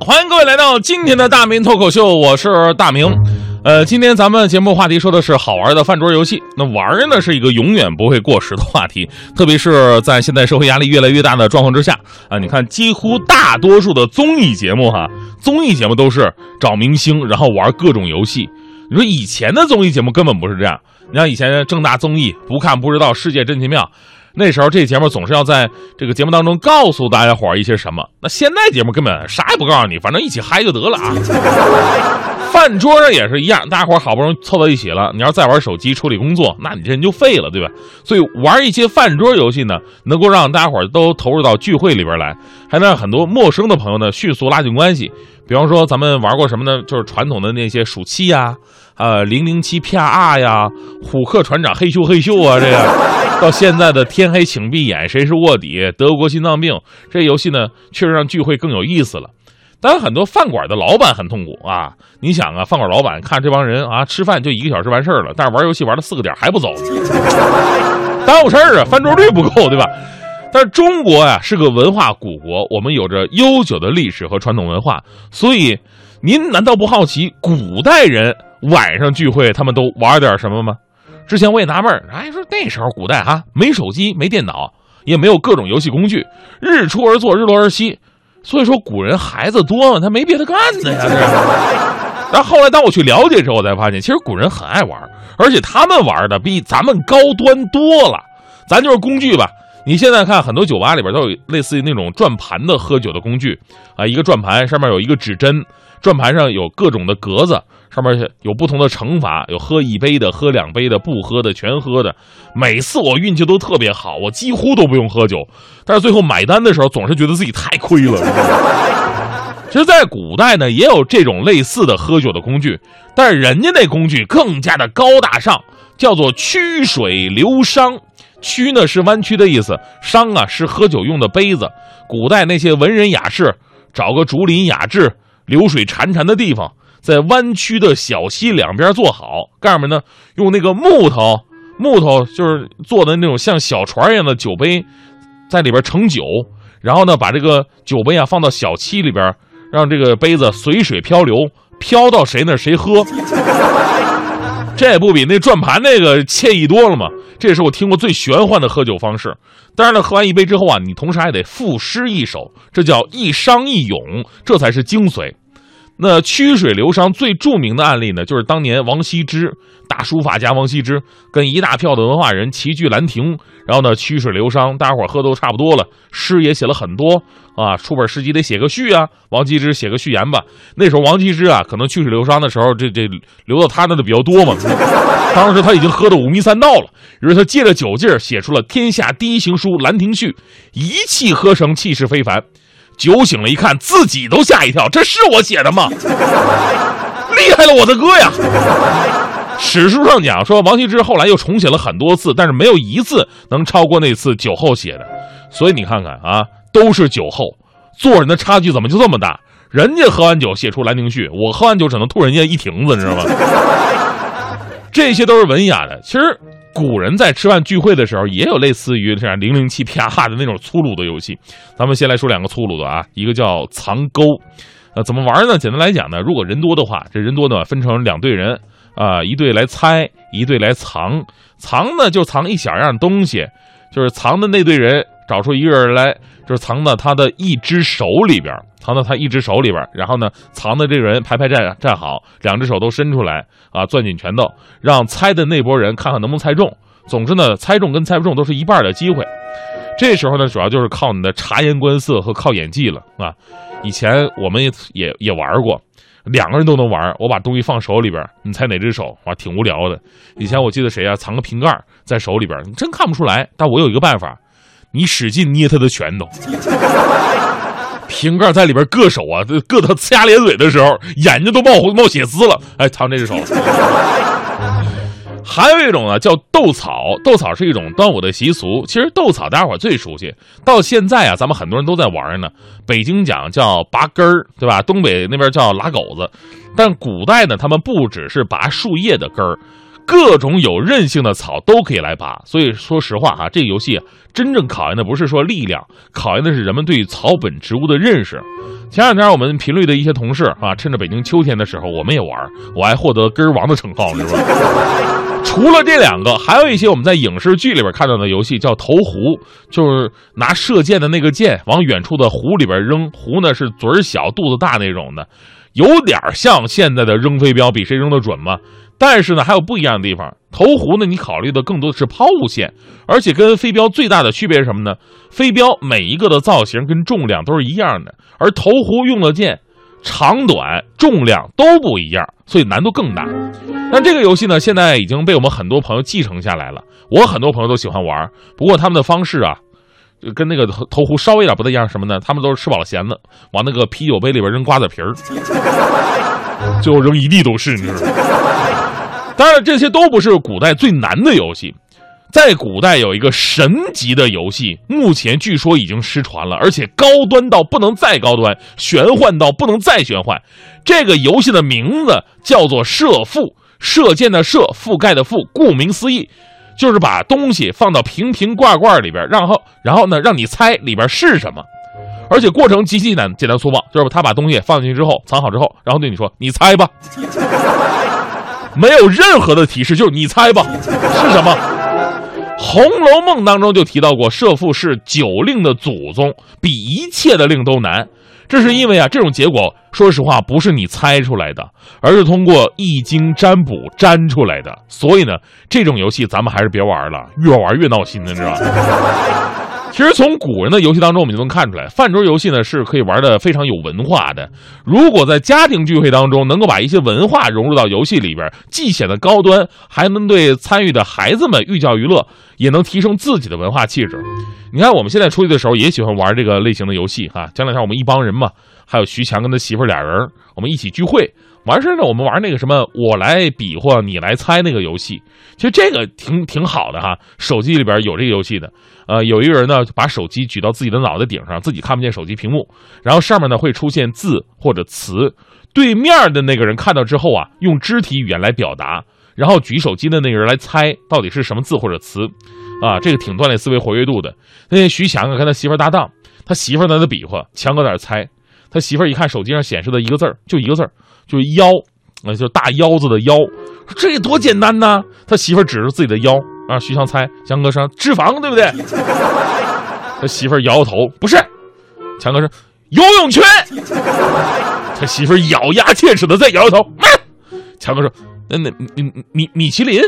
欢迎各位来到今天的大明脱口秀，我是大明。呃，今天咱们节目话题说的是好玩的饭桌游戏。那玩呢是一个永远不会过时的话题，特别是在现在社会压力越来越大的状况之下啊。你看，几乎大多数的综艺节目哈，综艺节目都是找明星，然后玩各种游戏。你说以前的综艺节目根本不是这样。你像以前正大综艺，不看不知道，世界真奇妙。那时候这节目总是要在这个节目当中告诉大家伙一些什么。那现在节目根本啥也不告诉你，反正一起嗨就得了啊。饭桌上也是一样，大家伙好不容易凑到一起了，你要再玩手机处理工作，那你这人就废了，对吧？所以玩一些饭桌游戏呢，能够让大家伙都投入到聚会里边来，还能让很多陌生的朋友呢迅速拉近关系。比方说咱们玩过什么呢？就是传统的那些数七呀，呃零零七 P R R 呀，虎克船长嘿咻嘿咻啊，这个 到现在的天黑请闭眼，谁是卧底？德国心脏病这游戏呢，确实让聚会更有意思了。当然，很多饭馆的老板很痛苦啊！你想啊，饭馆老板看这帮人啊，吃饭就一个小时完事儿了，但是玩游戏玩到四个点还不走，耽误事儿啊，翻桌率不够，对吧？但是中国呀是个文化古国，我们有着悠久的历史和传统文化，所以您难道不好奇古代人晚上聚会他们都玩点什么吗？之前我也纳闷儿，哎，说那时候古代哈没手机没电脑，也没有各种游戏工具，日出而作日落而息，所以说古人孩子多嘛，他没别的干的呀。这然后后来当我去了解之后，我才发现其实古人很爱玩，而且他们玩的比咱们高端多了。咱就是工具吧。你现在看很多酒吧里边都有类似于那种转盘的喝酒的工具啊，一个转盘上面有一个指针，转盘上有各种的格子，上面有不同的惩罚，有喝一杯的、喝两杯的、不喝的、全喝的。每次我运气都特别好，我几乎都不用喝酒，但是最后买单的时候总是觉得自己太亏了。其实，在古代呢，也有这种类似的喝酒的工具，但是人家那工具更加的高大上，叫做曲水流觞。曲呢是弯曲的意思，觞啊是喝酒用的杯子。古代那些文人雅士，找个竹林雅致、流水潺潺的地方，在弯曲的小溪两边坐好，干什么呢？用那个木头，木头就是做的那种像小船一样的酒杯，在里边盛酒，然后呢，把这个酒杯啊放到小溪里边，让这个杯子随水漂流，漂到谁那谁喝。这不比那转盘那个惬意多了吗？这也是我听过最玄幻的喝酒方式。当然了，喝完一杯之后啊，你同时还得赋诗一首，这叫一觞一咏，这才是精髓。那曲水流觞最著名的案例呢，就是当年王羲之，大书法家王羲之跟一大票的文化人齐聚兰亭，然后呢曲水流觞，大家伙喝都差不多了，诗也写了很多啊，出本诗集得写个序啊，王羲之写个序言吧。那时候王羲之啊，可能曲水流觞的时候，这这流到他那的比较多嘛。当时他已经喝得五迷三道了，于是他借着酒劲儿写出了天下第一行书《兰亭序》，一气呵成，气势非凡。酒醒了，一看自己都吓一跳，这是我写的吗？厉害了，我的哥呀！史书上讲说，王羲之后来又重写了很多次，但是没有一次能超过那次酒后写的。所以你看看啊，都是酒后，做人的差距怎么就这么大？人家喝完酒写出《兰亭序》，我喝完酒只能吐人家一瓶子，你知道吗？这些都是文雅的。其实。古人在吃饭聚会的时候，也有类似于这样零零七啪哈的那种粗鲁的游戏。咱们先来说两个粗鲁的啊，一个叫藏钩，呃，怎么玩呢？简单来讲呢，如果人多的话，这人多呢分成两队人啊，一队来猜，一队来藏。藏呢就藏一小样东西，就是藏的那队人找出一个人来，就是藏到他的一只手里边。藏到他一只手里边，然后呢，藏的这个人排排站站好，两只手都伸出来啊，攥紧拳头，让猜的那波人看看能不能猜中。总之呢，猜中跟猜不中都是一半的机会。这时候呢，主要就是靠你的察言观色和靠演技了啊。以前我们也也也玩过，两个人都能玩。我把东西放手里边，你猜哪只手？哇，挺无聊的。以前我记得谁啊，藏个瓶盖在手里边，你真看不出来。但我有一个办法，你使劲捏他的拳头。瓶盖在里边硌手啊，这硌他呲牙咧嘴的时候，眼睛都冒冒血丝了。哎，藏这只手。还有一种呢，叫斗草。斗草是一种端午的习俗。其实斗草大家伙最熟悉，到现在啊，咱们很多人都在玩呢。北京讲叫拔根儿，对吧？东北那边叫拉狗子。但古代呢，他们不只是拔树叶的根儿，各种有韧性的草都可以来拔。所以说实话哈，这个游戏真正考验的不是说力量，考验的是人们对草本植物的认识。前两天我们频率的一些同事啊，趁着北京秋天的时候，我们也玩，我还获得根儿王的称号，是吧？除了这两个，还有一些我们在影视剧里边看到的游戏，叫投壶，就是拿射箭的那个箭往远处的湖里边扔，壶呢是嘴小肚子大那种的，有点像现在的扔飞镖，比谁扔的准嘛。但是呢，还有不一样的地方。投壶呢，你考虑的更多的是抛物线，而且跟飞镖最大的区别是什么呢？飞镖每一个的造型跟重量都是一样的，而投壶用的箭。长短、重量都不一样，所以难度更大。但这个游戏呢，现在已经被我们很多朋友继承下来了。我很多朋友都喜欢玩，不过他们的方式啊，跟那个投投壶稍微有点不太一样。什么呢？他们都是吃饱了闲的，往那个啤酒杯里边扔瓜子皮儿，最后扔一地都是。你知道吗？当然，这些都不是古代最难的游戏。在古代有一个神级的游戏，目前据说已经失传了，而且高端到不能再高端，玄幻到不能再玄幻。这个游戏的名字叫做射覆，射箭的射，覆盖的覆。顾名思义，就是把东西放到瓶瓶罐罐里边，然后然后呢，让你猜里边是什么。而且过程极其简单，简单粗暴，就是他把东西放进去之后，藏好之后，然后对你说：“你猜吧。” 没有任何的提示，就是你猜吧，是什么？《红楼梦》当中就提到过，射覆是九令的祖宗，比一切的令都难。这是因为啊，这种结果，说实话不是你猜出来的，而是通过易经占卜占出来的。所以呢，这种游戏咱们还是别玩了，越玩越闹心的，你知道吧？其实从古人的游戏当中，我们就能看出来，饭桌游戏呢是可以玩的非常有文化的。如果在家庭聚会当中能够把一些文化融入到游戏里边，既显得高端，还能对参与的孩子们寓教于乐，也能提升自己的文化气质。你看，我们现在出去的时候也喜欢玩这个类型的游戏哈。前两天我们一帮人嘛，还有徐强跟他媳妇俩人，我们一起聚会。完事呢，我们玩那个什么，我来比划，你来猜那个游戏。其实这个挺挺好的哈，手机里边有这个游戏的。呃，有一个人呢，把手机举到自己的脑袋顶上，自己看不见手机屏幕，然后上面呢会出现字或者词，对面的那个人看到之后啊，用肢体语言来表达，然后举手机的那个人来猜到底是什么字或者词。啊，这个挺锻炼思维活跃度的。那徐强啊，跟他媳妇搭档，他媳妇在那比划，强哥在那猜。他媳妇一看手机上显示的一个字儿，就一个字儿。就是腰，那就大腰子的腰，这多简单呐！他媳妇指着自己的腰啊，徐强猜，强哥说脂肪，对不对？他媳妇摇摇头，不是。强哥说游泳圈。他媳妇咬牙切齿的再摇摇头。强哥说那那米米米其林。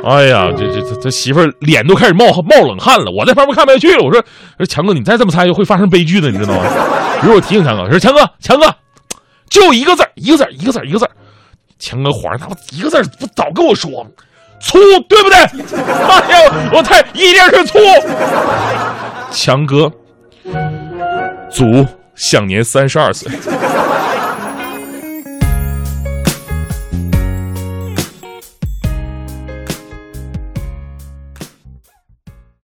哎呀，这这这这媳妇脸都开始冒冒冷汗了。我在旁边看不下去了，我说说强哥，你再这么猜就会发生悲剧的，你知道吗？于是我提醒强哥，说强哥，强哥。就一个字一个字一个字一个字强哥火上他妈一个字不早跟我说，粗对不对？哎呀，我太一定是粗。强哥，祖享年三十二岁。